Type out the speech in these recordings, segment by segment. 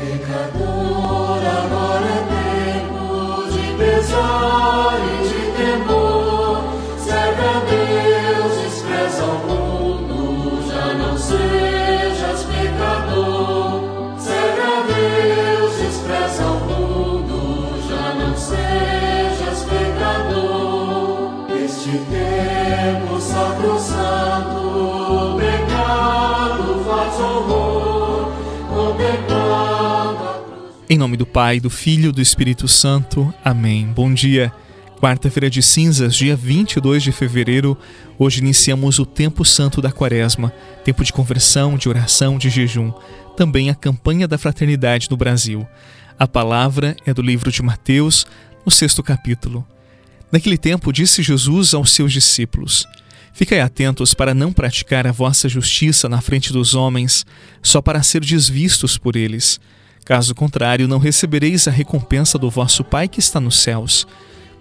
Pecador, agora é tempo de pesar e de temor. Serve a Deus, despreza o mundo, já não sejas pecador. Serve a Deus, despreza o mundo, já não sejas pecador. Este tempo sacrosanto, o pecado faz horror, cruz. Em nome do Pai, do Filho e do Espírito Santo. Amém. Bom dia. Quarta-feira de cinzas, dia 22 de fevereiro. Hoje iniciamos o tempo santo da Quaresma, tempo de conversão, de oração, de jejum. Também a campanha da fraternidade no Brasil. A palavra é do livro de Mateus, no sexto capítulo. Naquele tempo disse Jesus aos seus discípulos: Ficai atentos para não praticar a vossa justiça na frente dos homens, só para ser desvistos por eles. Caso contrário, não recebereis a recompensa do vosso Pai que está nos céus.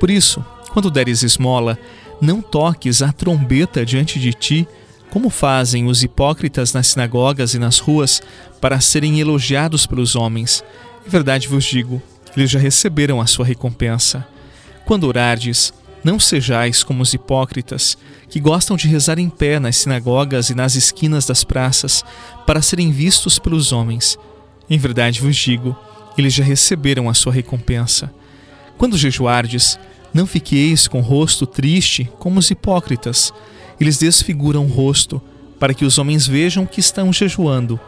Por isso, quando deres esmola, não toques a trombeta diante de ti, como fazem os hipócritas nas sinagogas e nas ruas, para serem elogiados pelos homens. Em verdade vos digo, eles já receberam a sua recompensa. Quando orardes, não sejais como os hipócritas, que gostam de rezar em pé nas sinagogas e nas esquinas das praças, para serem vistos pelos homens. Em verdade vos digo, eles já receberam a sua recompensa. Quando jejuardes, não fiqueis com o rosto triste como os hipócritas. Eles desfiguram o rosto, para que os homens vejam que estão jejuando.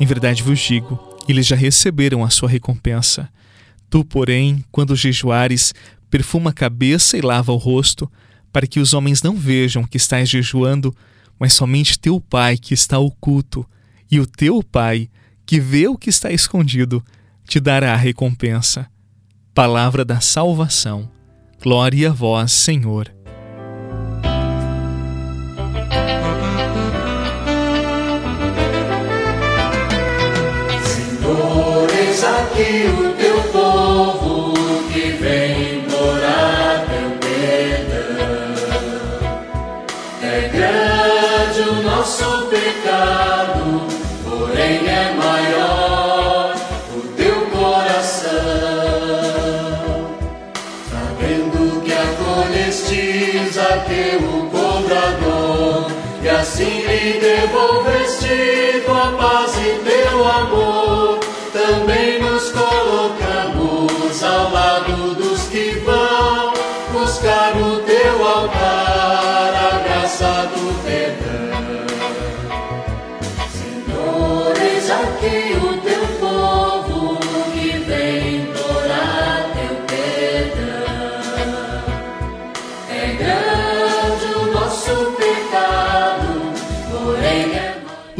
Em verdade vos digo, eles já receberam a sua recompensa. Tu, porém, quando jejuares, perfuma a cabeça e lava o rosto, para que os homens não vejam que estás jejuando, mas somente teu Pai que está oculto, e o teu Pai, que vê o que está escondido, te dará a recompensa. Palavra da salvação. Glória a vós, Senhor. Senhor, eis aqui o teu povo que vem implorar teu perdão. É grande o nosso pecado,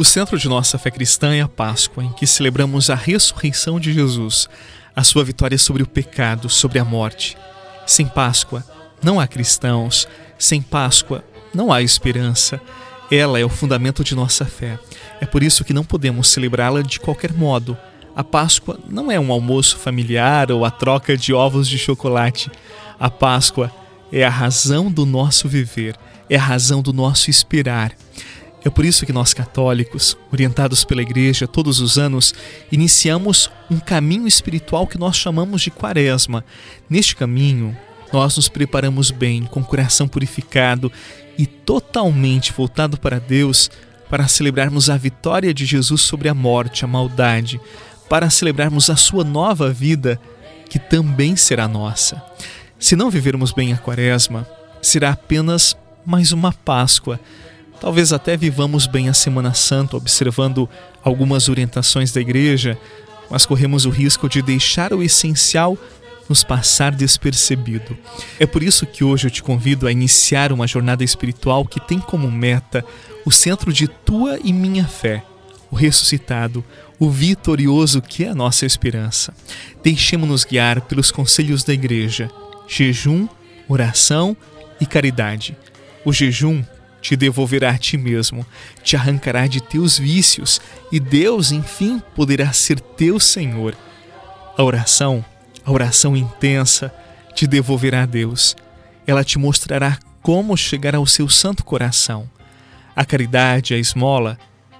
O centro de nossa fé cristã é a Páscoa, em que celebramos a ressurreição de Jesus, a sua vitória sobre o pecado, sobre a morte. Sem Páscoa, não há cristãos. Sem Páscoa, não há esperança. Ela é o fundamento de nossa fé. É por isso que não podemos celebrá-la de qualquer modo. A Páscoa não é um almoço familiar ou a troca de ovos de chocolate. A Páscoa é a razão do nosso viver, é a razão do nosso esperar. É por isso que nós católicos, orientados pela Igreja todos os anos, iniciamos um caminho espiritual que nós chamamos de Quaresma. Neste caminho, nós nos preparamos bem, com o coração purificado e totalmente voltado para Deus, para celebrarmos a vitória de Jesus sobre a morte, a maldade, para celebrarmos a sua nova vida, que também será nossa. Se não vivermos bem a Quaresma, será apenas mais uma Páscoa. Talvez até vivamos bem a Semana Santa, observando algumas orientações da igreja, mas corremos o risco de deixar o essencial nos passar despercebido. É por isso que hoje eu te convido a iniciar uma jornada espiritual que tem como meta o centro de tua e minha fé, o ressuscitado, o vitorioso que é a nossa esperança. Deixemos-nos guiar pelos conselhos da igreja: jejum, oração e caridade. O jejum te devolverá a ti mesmo, te arrancará de teus vícios e Deus, enfim, poderá ser teu Senhor. A oração, a oração intensa, te devolverá a Deus. Ela te mostrará como chegar ao seu santo coração. A caridade, a esmola,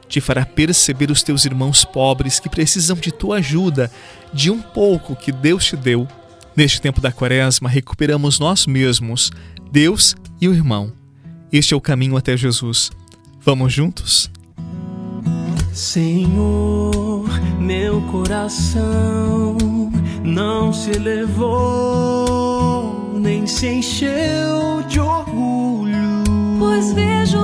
te fará perceber os teus irmãos pobres que precisam de tua ajuda, de um pouco que Deus te deu. Neste tempo da Quaresma, recuperamos nós mesmos, Deus e o irmão. Este é o caminho até Jesus. Vamos juntos? Senhor, meu coração não se elevou nem se encheu de orgulho, pois vejo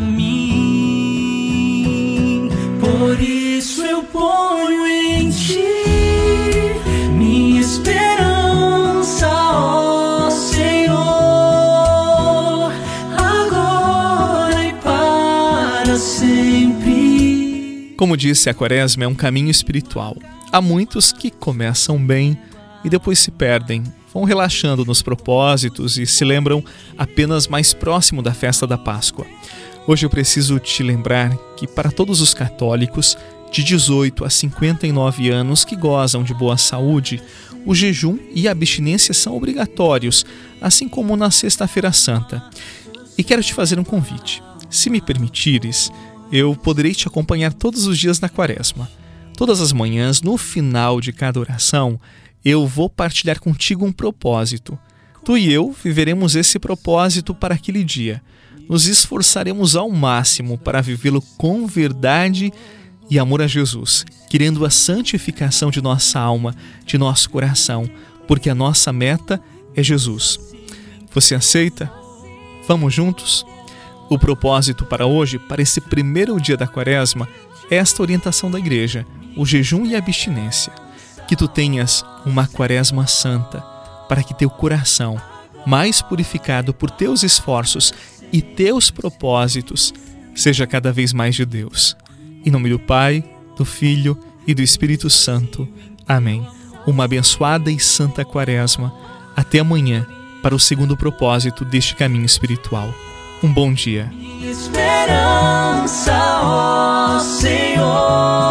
mim. Por isso eu ponho em ti minha esperança, ó Senhor, agora e para sempre. Como disse, a Quaresma é um caminho espiritual. Há muitos que começam bem e depois se perdem vão relaxando nos propósitos e se lembram apenas mais próximo da festa da Páscoa. Hoje eu preciso te lembrar que, para todos os católicos de 18 a 59 anos que gozam de boa saúde, o jejum e a abstinência são obrigatórios, assim como na Sexta-feira Santa. E quero te fazer um convite. Se me permitires, eu poderei te acompanhar todos os dias na Quaresma. Todas as manhãs, no final de cada oração, eu vou partilhar contigo um propósito. Tu e eu viveremos esse propósito para aquele dia. Nos esforçaremos ao máximo para vivê-lo com verdade e amor a Jesus, querendo a santificação de nossa alma, de nosso coração, porque a nossa meta é Jesus. Você aceita? Vamos juntos? O propósito para hoje, para esse primeiro dia da quaresma, é esta orientação da igreja: o jejum e a abstinência que tu tenhas uma quaresma santa, para que teu coração, mais purificado por teus esforços e teus propósitos, seja cada vez mais de Deus. Em nome do Pai, do Filho e do Espírito Santo. Amém. Uma abençoada e santa quaresma. Até amanhã para o segundo propósito deste caminho espiritual. Um bom dia. Esperança, ó Senhor.